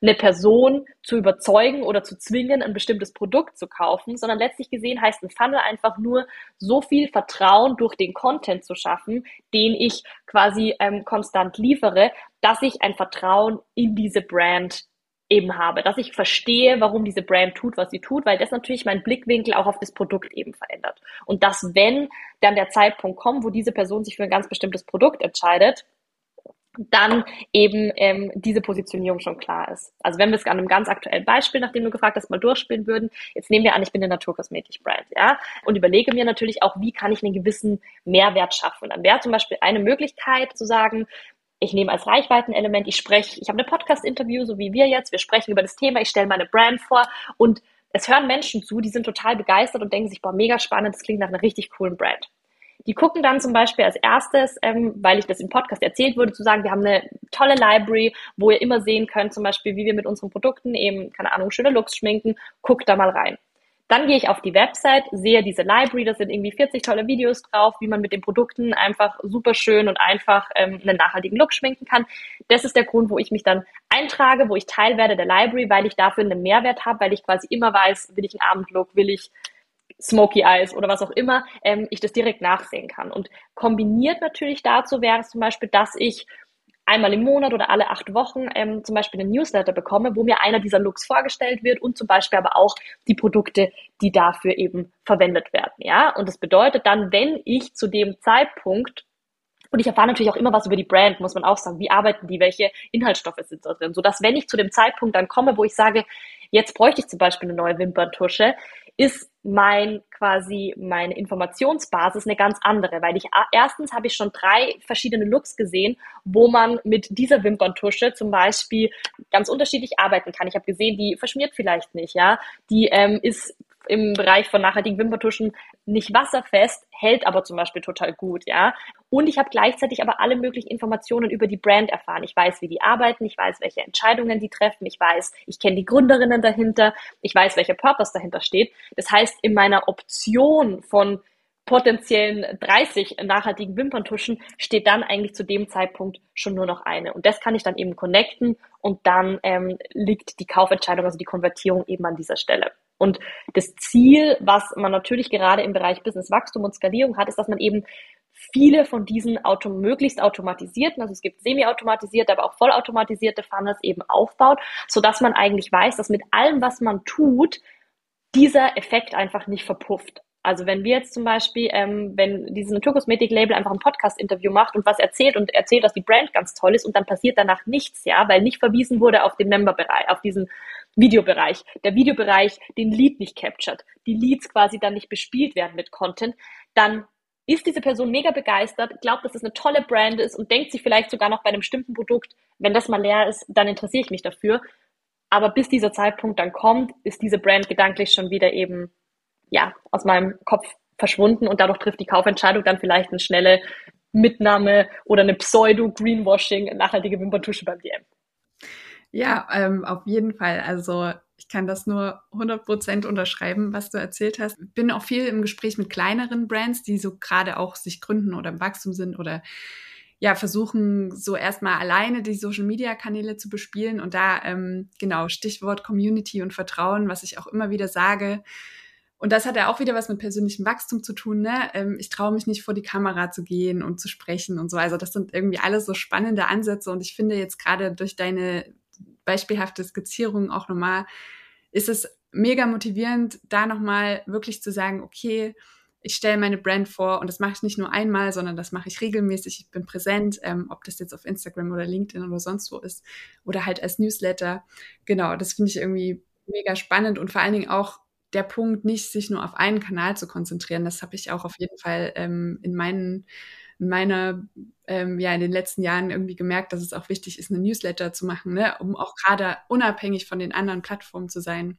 eine Person zu überzeugen oder zu zwingen, ein bestimmtes Produkt zu kaufen, sondern letztlich gesehen heißt ein Funnel einfach nur, so viel Vertrauen durch den Content zu schaffen, den ich quasi ähm, konstant liefere, dass ich ein Vertrauen in diese Brand eben habe, dass ich verstehe, warum diese Brand tut, was sie tut, weil das natürlich meinen Blickwinkel auch auf das Produkt eben verändert. Und dass, wenn dann der Zeitpunkt kommt, wo diese Person sich für ein ganz bestimmtes Produkt entscheidet, dann eben ähm, diese Positionierung schon klar ist. Also wenn wir es an einem ganz aktuellen Beispiel, nachdem du gefragt hast, mal durchspielen würden, jetzt nehmen wir an, ich bin eine Naturkosmetik-Brand, ja, und überlege mir natürlich auch, wie kann ich einen gewissen Mehrwert schaffen. Und dann wäre zum Beispiel eine Möglichkeit zu sagen, ich nehme als Reichweitenelement, ich spreche, ich habe eine Podcast-Interview, so wie wir jetzt, wir sprechen über das Thema, ich stelle meine Brand vor und es hören Menschen zu, die sind total begeistert und denken sich, boah, mega spannend, das klingt nach einer richtig coolen Brand. Die gucken dann zum Beispiel als erstes, ähm, weil ich das im Podcast erzählt wurde, zu sagen, wir haben eine tolle Library, wo ihr immer sehen könnt, zum Beispiel, wie wir mit unseren Produkten eben, keine Ahnung, schöne Looks schminken. Guckt da mal rein. Dann gehe ich auf die Website, sehe diese Library, da sind irgendwie 40 tolle Videos drauf, wie man mit den Produkten einfach super schön und einfach ähm, einen nachhaltigen Look schminken kann. Das ist der Grund, wo ich mich dann eintrage, wo ich Teil werde der Library, weil ich dafür einen Mehrwert habe, weil ich quasi immer weiß, will ich einen Abendlook, will ich Smoky Eyes oder was auch immer, ähm, ich das direkt nachsehen kann. Und kombiniert natürlich dazu wäre es zum Beispiel, dass ich einmal im Monat oder alle acht Wochen ähm, zum Beispiel einen Newsletter bekomme, wo mir einer dieser Looks vorgestellt wird und zum Beispiel aber auch die Produkte, die dafür eben verwendet werden. Ja, und das bedeutet dann, wenn ich zu dem Zeitpunkt und ich erfahre natürlich auch immer was über die Brand, muss man auch sagen. Wie arbeiten die? Welche Inhaltsstoffe sind da drin? Sodass, wenn ich zu dem Zeitpunkt dann komme, wo ich sage, jetzt bräuchte ich zum Beispiel eine neue Wimperntusche, ist mein quasi meine Informationsbasis eine ganz andere, weil ich erstens habe ich schon drei verschiedene Looks gesehen, wo man mit dieser Wimperntusche zum Beispiel ganz unterschiedlich arbeiten kann. Ich habe gesehen, die verschmiert vielleicht nicht, ja, die ähm, ist im Bereich von nachhaltigen Wimpertuschen nicht wasserfest, hält aber zum Beispiel total gut, ja. Und ich habe gleichzeitig aber alle möglichen Informationen über die Brand erfahren. Ich weiß, wie die arbeiten, ich weiß, welche Entscheidungen die treffen, ich weiß, ich kenne die Gründerinnen dahinter, ich weiß, welcher Purpose dahinter steht. Das heißt, in meiner Option von potenziellen 30 nachhaltigen Wimperntuschen steht dann eigentlich zu dem Zeitpunkt schon nur noch eine. Und das kann ich dann eben connecten und dann ähm, liegt die Kaufentscheidung, also die Konvertierung eben an dieser Stelle. Und das Ziel, was man natürlich gerade im Bereich Businesswachstum und Skalierung hat, ist, dass man eben viele von diesen auto möglichst automatisierten, also es gibt semi-automatisierte, aber auch vollautomatisierte Funnels eben aufbaut, so dass man eigentlich weiß, dass mit allem, was man tut, dieser Effekt einfach nicht verpufft. Also wenn wir jetzt zum Beispiel, ähm, wenn dieses Naturkosmetik-Label einfach ein Podcast-Interview macht und was erzählt und erzählt, dass die Brand ganz toll ist und dann passiert danach nichts, ja, weil nicht verwiesen wurde auf den Member-Bereich, auf diesen Videobereich. Der Videobereich den Lead nicht captured, die Leads quasi dann nicht bespielt werden mit Content, dann ist diese Person mega begeistert, glaubt, dass es eine tolle Brand ist und denkt sich vielleicht sogar noch bei einem bestimmten Produkt, wenn das mal leer ist, dann interessiere ich mich dafür. Aber bis dieser Zeitpunkt dann kommt, ist diese Brand gedanklich schon wieder eben ja, aus meinem Kopf verschwunden und dadurch trifft die Kaufentscheidung dann vielleicht eine schnelle Mitnahme oder eine Pseudo-Greenwashing, nachhaltige Wimperntusche beim DM.
Ja, ähm, auf jeden Fall. Also ich kann das nur 100% unterschreiben, was du erzählt hast. Bin auch viel im Gespräch mit kleineren Brands, die so gerade auch sich gründen oder im Wachstum sind oder ja, versuchen so erstmal alleine die Social Media Kanäle zu bespielen und da ähm, genau Stichwort Community und Vertrauen, was ich auch immer wieder sage, und das hat ja auch wieder was mit persönlichem Wachstum zu tun. Ne? Ähm, ich traue mich nicht vor die Kamera zu gehen und zu sprechen und so. Also das sind irgendwie alles so spannende Ansätze. Und ich finde jetzt gerade durch deine beispielhafte Skizzierung auch nochmal, ist es mega motivierend, da nochmal wirklich zu sagen, okay, ich stelle meine Brand vor und das mache ich nicht nur einmal, sondern das mache ich regelmäßig. Ich bin präsent, ähm, ob das jetzt auf Instagram oder LinkedIn oder sonst wo ist oder halt als Newsletter. Genau, das finde ich irgendwie mega spannend und vor allen Dingen auch der Punkt, nicht sich nur auf einen Kanal zu konzentrieren. Das habe ich auch auf jeden Fall ähm, in meinen in meiner, ähm, ja, in den letzten Jahren irgendwie gemerkt, dass es auch wichtig ist, eine Newsletter zu machen, ne? um auch gerade unabhängig von den anderen Plattformen zu sein.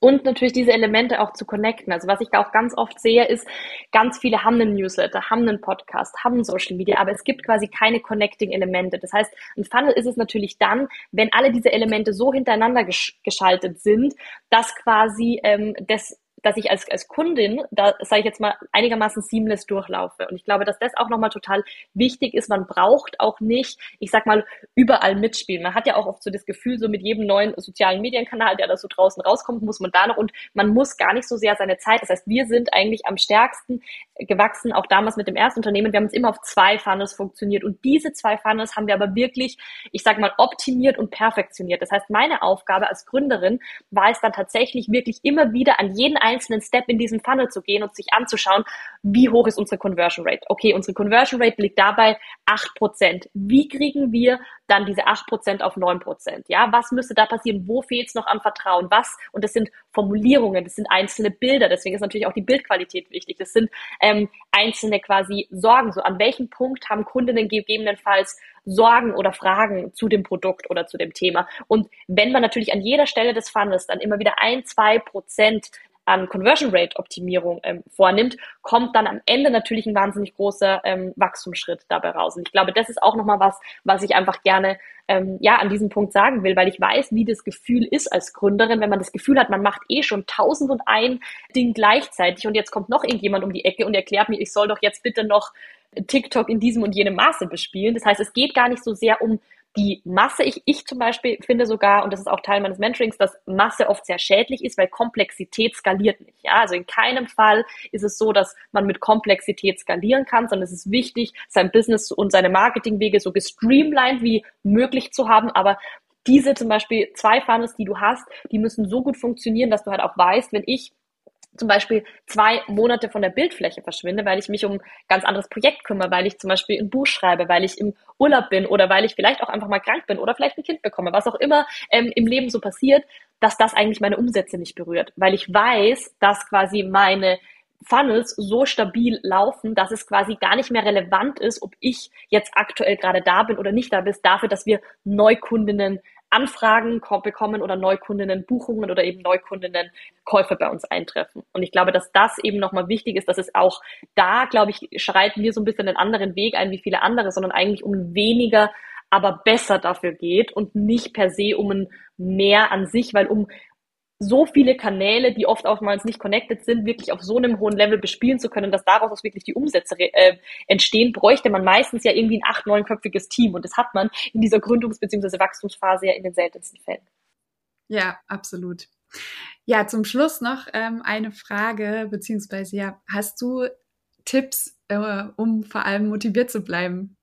Und natürlich diese Elemente auch zu connecten. Also was ich da auch ganz oft sehe, ist, ganz viele haben einen Newsletter, haben einen Podcast, haben Social Media, aber es gibt quasi keine Connecting-Elemente. Das heißt, ein Funnel ist es natürlich dann, wenn alle diese Elemente so hintereinander gesch geschaltet sind, dass quasi ähm, das dass ich als, als Kundin, da sage ich jetzt mal, einigermaßen seamless durchlaufe. Und ich glaube, dass das auch nochmal total wichtig ist. Man braucht auch nicht, ich sag mal, überall mitspielen. Man hat ja auch oft so das Gefühl, so mit jedem neuen sozialen Medienkanal, der da so draußen rauskommt, muss man da noch und man muss gar nicht so sehr seine Zeit. Das heißt, wir sind eigentlich am stärksten gewachsen, auch damals mit dem ersten Unternehmen. Wir haben uns immer auf zwei Funnels funktioniert. Und diese zwei Funnels haben wir aber wirklich, ich sag mal, optimiert und perfektioniert. Das heißt, meine Aufgabe als Gründerin war es dann tatsächlich wirklich immer wieder an jeden einzelnen Step in diesem Funnel zu gehen und sich anzuschauen, wie hoch ist unsere Conversion Rate? Okay, unsere Conversion Rate liegt dabei 8%. Wie kriegen wir dann diese 8% auf 9%? Ja, was müsste da passieren? Wo fehlt es noch am Vertrauen? Was? Und das sind Formulierungen, das sind einzelne Bilder, deswegen ist natürlich auch die Bildqualität wichtig. Das sind ähm, einzelne quasi Sorgen. So, an welchem Punkt haben Kundinnen gegebenenfalls Sorgen oder Fragen zu dem Produkt oder zu dem Thema? Und wenn man natürlich an jeder Stelle des Funnels dann immer wieder ein, zwei Prozent an Conversion Rate Optimierung ähm, vornimmt, kommt dann am Ende natürlich ein wahnsinnig großer ähm, Wachstumsschritt dabei raus. Und ich glaube, das ist auch nochmal was, was ich einfach gerne ähm, ja an diesem Punkt sagen will, weil ich weiß, wie das Gefühl ist als Gründerin, wenn man das Gefühl hat, man macht eh schon tausend und ein Ding gleichzeitig und jetzt kommt noch irgendjemand um die Ecke und erklärt mir, ich soll doch jetzt bitte noch TikTok in diesem und jenem Maße bespielen. Das heißt, es geht gar nicht so sehr um die Masse, ich, ich zum Beispiel finde sogar, und das ist auch Teil meines Mentorings, dass Masse oft sehr schädlich ist, weil Komplexität skaliert nicht. Ja? Also in keinem Fall ist es so, dass man mit Komplexität skalieren kann, sondern es ist wichtig, sein Business und seine Marketingwege so gestreamlined wie möglich zu haben, aber diese zum Beispiel zwei Funnels, die du hast, die müssen so gut funktionieren, dass du halt auch weißt, wenn ich zum Beispiel zwei Monate von der Bildfläche verschwinde, weil ich mich um ein ganz anderes Projekt kümmere, weil ich zum Beispiel ein Buch schreibe, weil ich im Urlaub bin oder weil ich vielleicht auch einfach mal krank bin oder vielleicht ein Kind bekomme, was auch immer ähm, im Leben so passiert, dass das eigentlich meine Umsätze nicht berührt, weil ich weiß, dass quasi meine Funnels so stabil laufen, dass es quasi gar nicht mehr relevant ist, ob ich jetzt aktuell gerade da bin oder nicht da bin, dafür, dass wir Neukundinnen Anfragen bekommen oder Neukundinnen Buchungen oder eben Neukundinnen Käufe bei uns eintreffen. Und ich glaube, dass das eben nochmal wichtig ist, dass es auch da, glaube ich, schreiten wir so ein bisschen einen anderen Weg ein wie viele andere, sondern eigentlich um weniger, aber besser dafür geht und nicht per se um ein mehr an sich, weil um so viele Kanäle, die oft oftmals nicht connected sind, wirklich auf so einem hohen Level bespielen zu können, dass daraus auch wirklich die Umsätze äh, entstehen, bräuchte man meistens ja irgendwie ein acht, neunköpfiges Team. Und das hat man in dieser Gründungs- bzw. Wachstumsphase ja in den seltensten Fällen.
Ja, absolut. Ja, zum Schluss noch ähm, eine Frage, beziehungsweise ja, hast du Tipps, äh, um vor allem motiviert zu bleiben?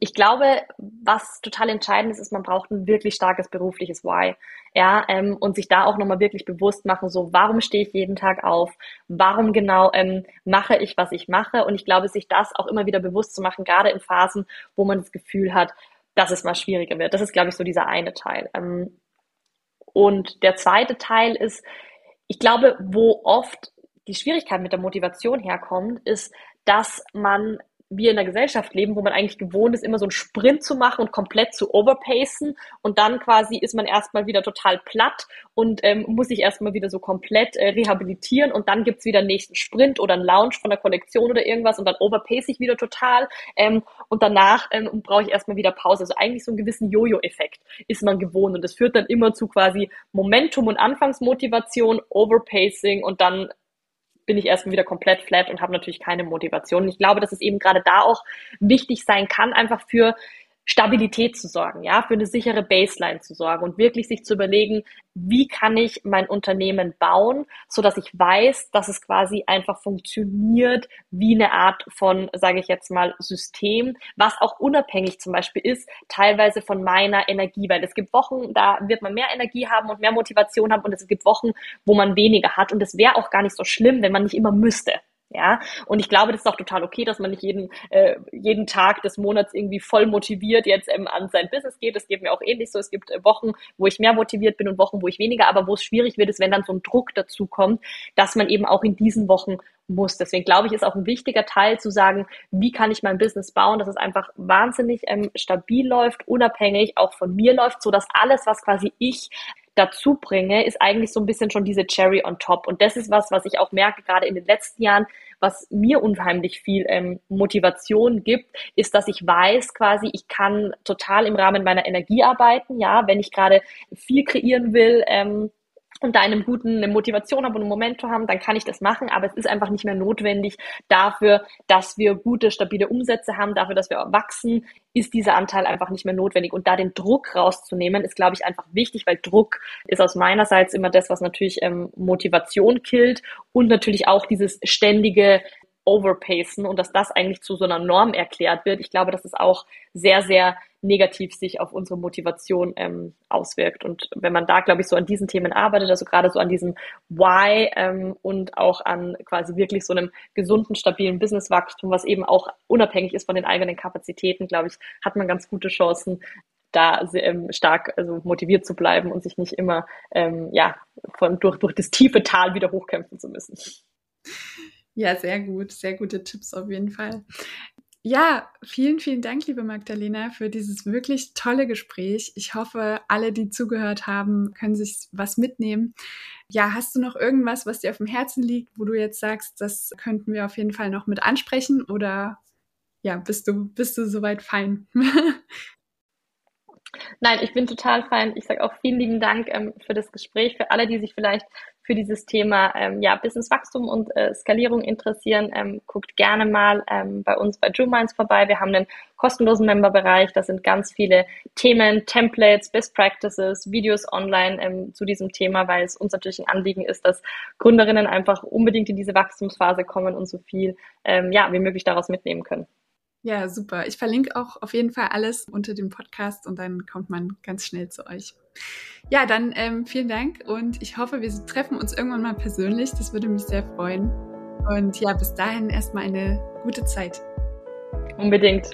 Ich glaube, was total entscheidend ist, ist, man braucht ein wirklich starkes berufliches Why. Ja, ähm, und sich da auch nochmal wirklich bewusst machen, so, warum stehe ich jeden Tag auf? Warum genau ähm, mache ich, was ich mache? Und ich glaube, sich das auch immer wieder bewusst zu machen, gerade in Phasen, wo man das Gefühl hat, dass es mal schwieriger wird. Das ist, glaube ich, so dieser eine Teil. Ähm, und der zweite Teil ist, ich glaube, wo oft die Schwierigkeit mit der Motivation herkommt, ist, dass man wir in einer Gesellschaft leben, wo man eigentlich gewohnt ist, immer so einen Sprint zu machen und komplett zu overpacen. Und dann quasi ist man erstmal wieder total platt und ähm, muss sich erstmal wieder so komplett äh, rehabilitieren. Und dann gibt's wieder einen nächsten Sprint oder einen Launch von der Kollektion oder irgendwas und dann overpace ich wieder total. Ähm, und danach ähm, brauche ich erstmal wieder Pause. Also eigentlich so einen gewissen Jojo-Effekt ist man gewohnt. Und das führt dann immer zu quasi Momentum und Anfangsmotivation, Overpacing und dann bin ich erstmal wieder komplett flat und habe natürlich keine Motivation. Ich glaube, dass es eben gerade da auch wichtig sein kann, einfach für Stabilität zu sorgen, ja, für eine sichere Baseline zu sorgen und wirklich sich zu überlegen, wie kann ich mein Unternehmen bauen, so dass ich weiß, dass es quasi einfach funktioniert wie eine Art von, sage ich jetzt mal, System, was auch unabhängig zum Beispiel ist, teilweise von meiner Energie, weil es gibt Wochen, da wird man mehr Energie haben und mehr Motivation haben und es gibt Wochen, wo man weniger hat und es wäre auch gar nicht so schlimm, wenn man nicht immer müsste. Ja, und ich glaube, das ist auch total okay, dass man nicht jeden, äh, jeden Tag des Monats irgendwie voll motiviert jetzt ähm, an sein Business geht. Das geht mir auch ähnlich so. Es gibt äh, Wochen, wo ich mehr motiviert bin und Wochen, wo ich weniger. Aber wo es schwierig wird, ist, wenn dann so ein Druck dazu kommt, dass man eben auch in diesen Wochen muss. Deswegen glaube ich, ist auch ein wichtiger Teil zu sagen, wie kann ich mein Business bauen, dass es einfach wahnsinnig ähm, stabil läuft, unabhängig auch von mir läuft, so dass alles, was quasi ich dazu bringe, ist eigentlich so ein bisschen schon diese Cherry on top. Und das ist was, was ich auch merke, gerade in den letzten Jahren, was mir unheimlich viel ähm, Motivation gibt, ist, dass ich weiß quasi, ich kann total im Rahmen meiner Energie arbeiten. Ja, wenn ich gerade viel kreieren will, ähm, und da einen guten, eine Motivation habe und einen Moment haben, dann kann ich das machen, aber es ist einfach nicht mehr notwendig dafür, dass wir gute, stabile Umsätze haben, dafür, dass wir wachsen, ist dieser Anteil einfach nicht mehr notwendig. Und da den Druck rauszunehmen, ist, glaube ich, einfach wichtig, weil Druck ist aus meiner Seite immer das, was natürlich ähm, Motivation killt und natürlich auch dieses ständige overpacen und dass das eigentlich zu so einer Norm erklärt wird. Ich glaube, dass es auch sehr, sehr negativ sich auf unsere Motivation ähm, auswirkt. Und wenn man da, glaube ich, so an diesen Themen arbeitet, also gerade so an diesem Why ähm, und auch an quasi wirklich so einem gesunden, stabilen Businesswachstum, was eben auch unabhängig ist von den eigenen Kapazitäten, glaube ich, hat man ganz gute Chancen, da ähm, stark also motiviert zu bleiben und sich nicht immer ähm, ja von durch durch das tiefe Tal wieder hochkämpfen zu müssen.
Ja, sehr gut, sehr gute Tipps auf jeden Fall. Ja, vielen, vielen Dank, liebe Magdalena, für dieses wirklich tolle Gespräch. Ich hoffe, alle, die zugehört haben, können sich was mitnehmen. Ja, hast du noch irgendwas, was dir auf dem Herzen liegt, wo du jetzt sagst, das könnten wir auf jeden Fall noch mit ansprechen oder ja, bist du, bist du soweit fein?
Nein, ich bin total fein. Ich sage auch vielen lieben Dank ähm, für das Gespräch. Für alle, die sich vielleicht für dieses Thema ähm, ja, Businesswachstum und äh, Skalierung interessieren, ähm, guckt gerne mal ähm, bei uns bei Minds vorbei. Wir haben einen kostenlosen Memberbereich. Da sind ganz viele Themen, Templates, Best Practices, Videos online ähm, zu diesem Thema, weil es uns natürlich ein Anliegen ist, dass Gründerinnen einfach unbedingt in diese Wachstumsphase kommen und so viel ähm, ja, wie möglich daraus mitnehmen können.
Ja, super. Ich verlinke auch auf jeden Fall alles unter dem Podcast und dann kommt man ganz schnell zu euch. Ja, dann ähm, vielen Dank und ich hoffe, wir treffen uns irgendwann mal persönlich. Das würde mich sehr freuen. Und ja, bis dahin erstmal eine gute Zeit.
Unbedingt.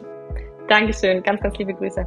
Dankeschön. Ganz, ganz liebe Grüße.